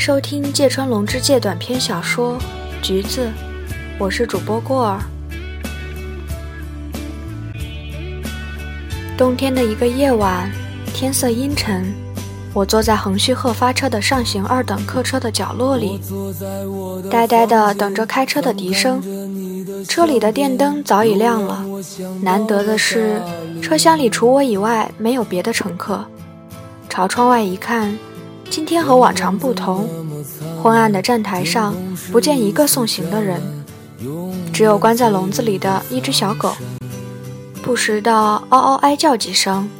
收听芥川龙之介短篇小说《橘子》，我是主播过儿。冬天的一个夜晚，天色阴沉，我坐在横须贺发车的上行二等客车的角落里，呆呆地等着开车的笛声。车里的电灯早已亮了，难得的是，车厢里除我以外没有别的乘客。朝窗外一看。今天和往常不同，昏暗的站台上不见一个送行的人，只有关在笼子里的一只小狗，不时的嗷嗷哀叫几声。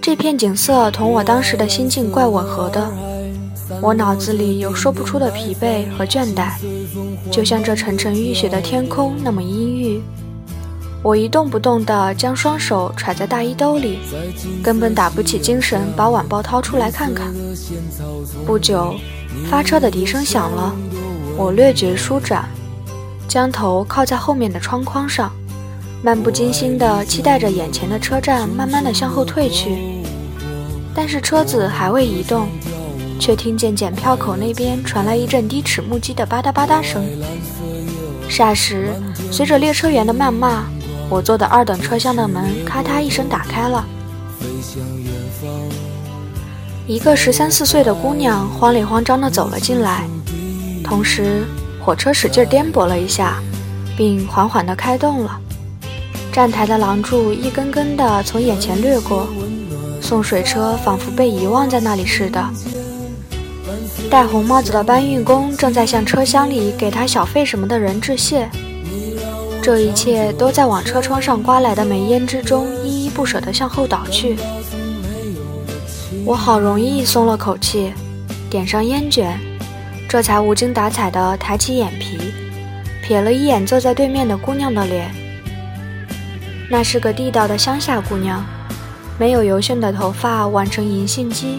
这片景色同我当时的心境怪吻合的，我脑子里有说不出的疲惫和倦怠，就像这沉沉欲雪的天空那么阴郁。我一动不动地将双手揣在大衣兜里，根本打不起精神把晚报掏出来看看。不久，发车的笛声响了，我略觉舒展，将头靠在后面的窗框上，漫不经心地期待着眼前的车站慢慢地向后退去。但是车子还未移动，却听见检票口那边传来一阵低齿木屐的吧嗒吧嗒声。霎时，随着列车员的谩骂。我坐的二等车厢的门咔嗒一声打开了，一个十三四岁的姑娘慌里慌张地走了进来，同时火车使劲颠簸了一下，并缓缓地开动了。站台的廊柱一根根地从眼前掠过，送水车仿佛被遗忘在那里似的。戴红帽子的搬运工正在向车厢里给他小费什么的人致谢。这一切都在往车窗上刮来的煤烟之中依依不舍地向后倒去。我好容易松了口气，点上烟卷，这才无精打采地抬起眼皮，瞥了一眼坐在对面的姑娘的脸。那是个地道的乡下姑娘，没有油炫的头发挽成银杏髻，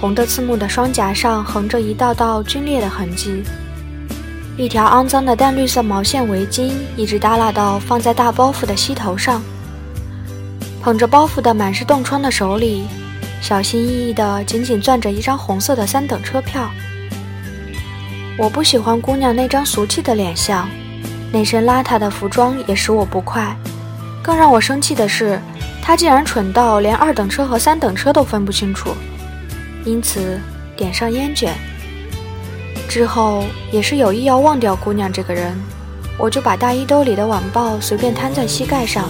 红的刺目的双颊上横着一道道皲裂的痕迹。一条肮脏的淡绿色毛线围巾一直耷拉到放在大包袱的膝头上，捧着包袱的满是冻疮的手里，小心翼翼地紧紧攥着一张红色的三等车票。我不喜欢姑娘那张俗气的脸相，那身邋遢的服装也使我不快。更让我生气的是，她竟然蠢到连二等车和三等车都分不清楚。因此，点上烟卷。之后也是有意要忘掉姑娘这个人，我就把大衣兜里的晚报随便摊在膝盖上。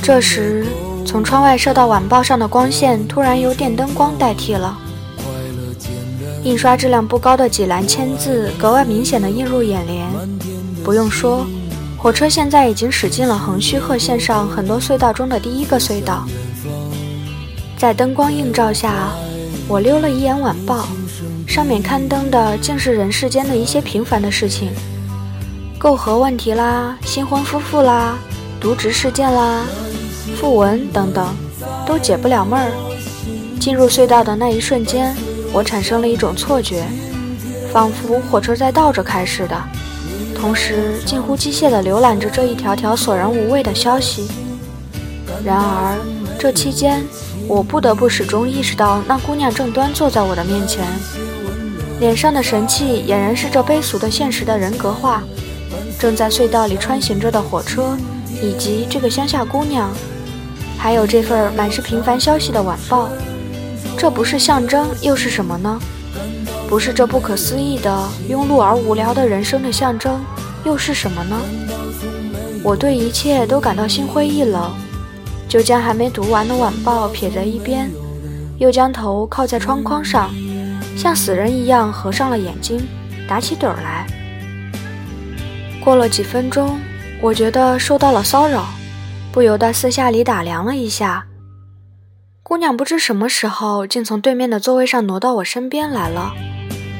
这时，从窗外射到晚报上的光线突然由电灯光代替了。印刷质量不高的几栏签字格外明显的映入眼帘。不用说，火车现在已经驶进了横须贺线上很多隧道中的第一个隧道。在灯光映照下，我溜了一眼晚报。上面刊登的竟是人世间的一些平凡的事情，媾和问题啦，新婚夫妇啦，渎职事件啦，讣文等等，都解不了闷儿。进入隧道的那一瞬间，我产生了一种错觉，仿佛火车在倒着开似的，同时近乎机械地浏览着这一条条索然无味的消息。然而这期间，我不得不始终意识到，那姑娘正端坐在我的面前。脸上的神气俨然是这卑俗的现实的人格化。正在隧道里穿行着的火车，以及这个乡下姑娘，还有这份满是平凡消息的晚报，这不是象征又是什么呢？不是这不可思议的庸碌而无聊的人生的象征又是什么呢？我对一切都感到心灰意冷，就将还没读完的晚报撇在一边，又将头靠在窗框上。像死人一样合上了眼睛，打起盹儿来。过了几分钟，我觉得受到了骚扰，不由得私下里打量了一下。姑娘不知什么时候竟从对面的座位上挪到我身边来了，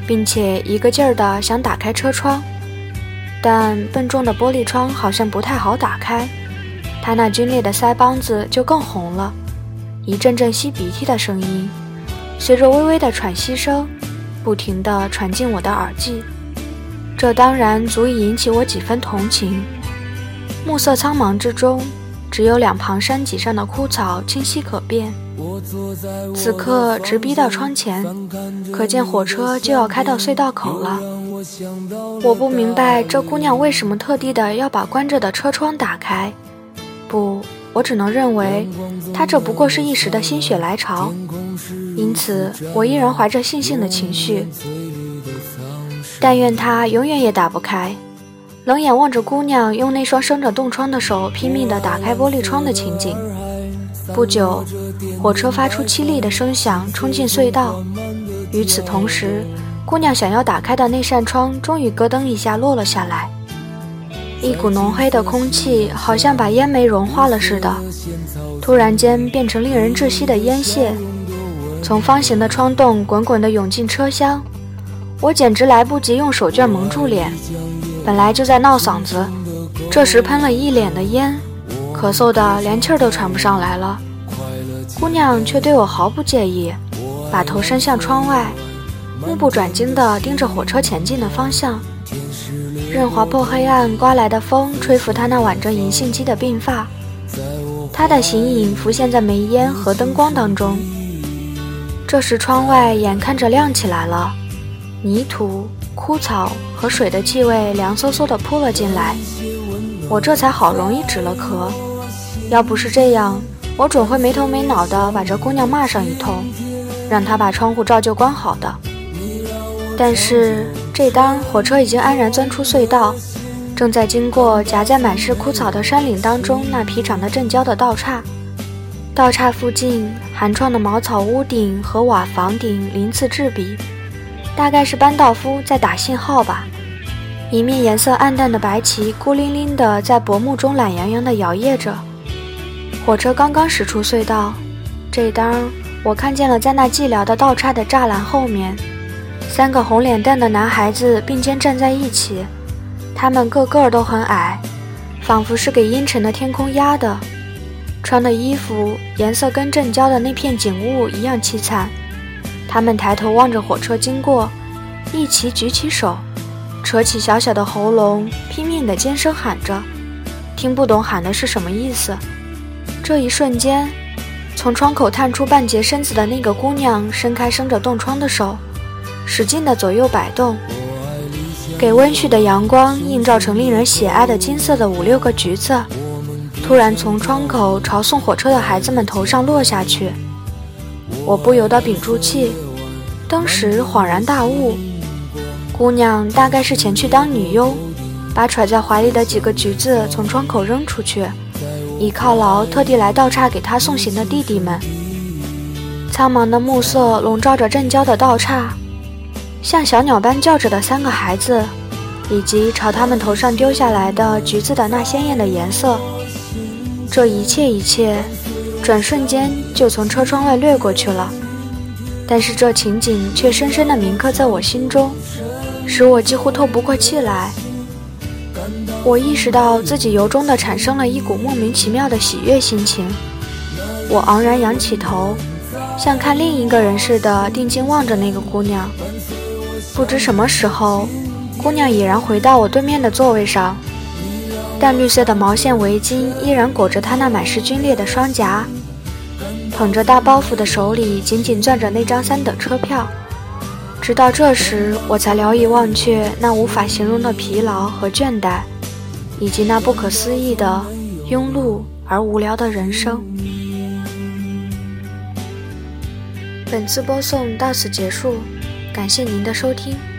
并且一个劲儿的想打开车窗，但笨重的玻璃窗好像不太好打开，她那皲裂的腮帮子就更红了，一阵阵吸鼻涕的声音。随着微微的喘息声，不停地传进我的耳际，这当然足以引起我几分同情。暮色苍茫之中，只有两旁山脊上的枯草清晰可辨。此刻直逼到窗前，可见火车就要开到隧道口了。我不明白这姑娘为什么特地的要把关着的车窗打开。不，我只能认为她这不过是一时的心血来潮。因此，我依然怀着悻悻的情绪。但愿她永远也打不开。冷眼望着姑娘用那双生着冻疮的手拼命地打开玻璃窗的情景。不久，火车发出凄厉的声响，冲进隧道。与此同时，姑娘想要打开的那扇窗终于咯噔一下落了下来。一股浓黑的空气好像把烟煤融化了似的，突然间变成令人窒息的烟屑，从方形的窗洞滚滚地涌进车厢。我简直来不及用手绢蒙住脸，本来就在闹嗓子，这时喷了一脸的烟。咳嗽的连气儿都喘不上来了，姑娘却对我毫不介意，把头伸向窗外，目不转睛地盯着火车前进的方向，任划破黑暗刮来的风吹拂他那挽着银杏肌的鬓发，他的形影浮现在煤烟和灯光当中。这时窗外眼看着亮起来了，泥土、枯草和水的气味凉飕飕地扑了进来，我这才好容易止了咳。要不是这样，我准会没头没脑的把这姑娘骂上一通，让她把窗户照旧关好的。但是这当火车已经安然钻出隧道，正在经过夹在满是枯草的山岭当中那匹长得正焦的道岔。道岔附近寒窗的茅草屋顶和瓦房顶鳞次栉比，大概是班道夫在打信号吧。一面颜色暗淡的白旗孤零零地在薄暮中懒洋洋地摇曳着。火车刚刚驶出隧道，这当我看见了在那寂寥的道岔的栅栏后面，三个红脸蛋的男孩子并肩站在一起，他们个个都很矮，仿佛是给阴沉的天空压的，穿的衣服颜色跟镇郊的那片景物一样凄惨。他们抬头望着火车经过，一齐举起手，扯起小小的喉咙，拼命的尖声喊着，听不懂喊的是什么意思。这一瞬间，从窗口探出半截身子的那个姑娘伸开生着冻疮的手，使劲地左右摆动，给温煦的阳光映照成令人喜爱的金色的五六个橘子，突然从窗口朝送火车的孩子们头上落下去。我不由得屏住气，当时恍然大悟，姑娘大概是前去当女佣，把揣在怀里的几个橘子从窗口扔出去。以犒劳特地来倒岔给他送行的弟弟们。苍茫的暮色笼罩着镇郊的道岔，像小鸟般叫着的三个孩子，以及朝他们头上丢下来的橘子的那鲜艳的颜色，这一切一切，转瞬间就从车窗外掠过去了。但是这情景却深深地铭刻在我心中，使我几乎透不过气来。我意识到自己由衷地产生了一股莫名其妙的喜悦心情，我昂然仰起头，像看另一个人似的定睛望着那个姑娘。不知什么时候，姑娘已然回到我对面的座位上，淡绿色的毛线围巾依然裹着她那满是皲裂的双颊，捧着大包袱的手里紧紧攥着那张三等车票。直到这时，我才聊以忘却那无法形容的疲劳和倦怠。以及那不可思议的庸碌而无聊的人生。本次播送到此结束，感谢您的收听。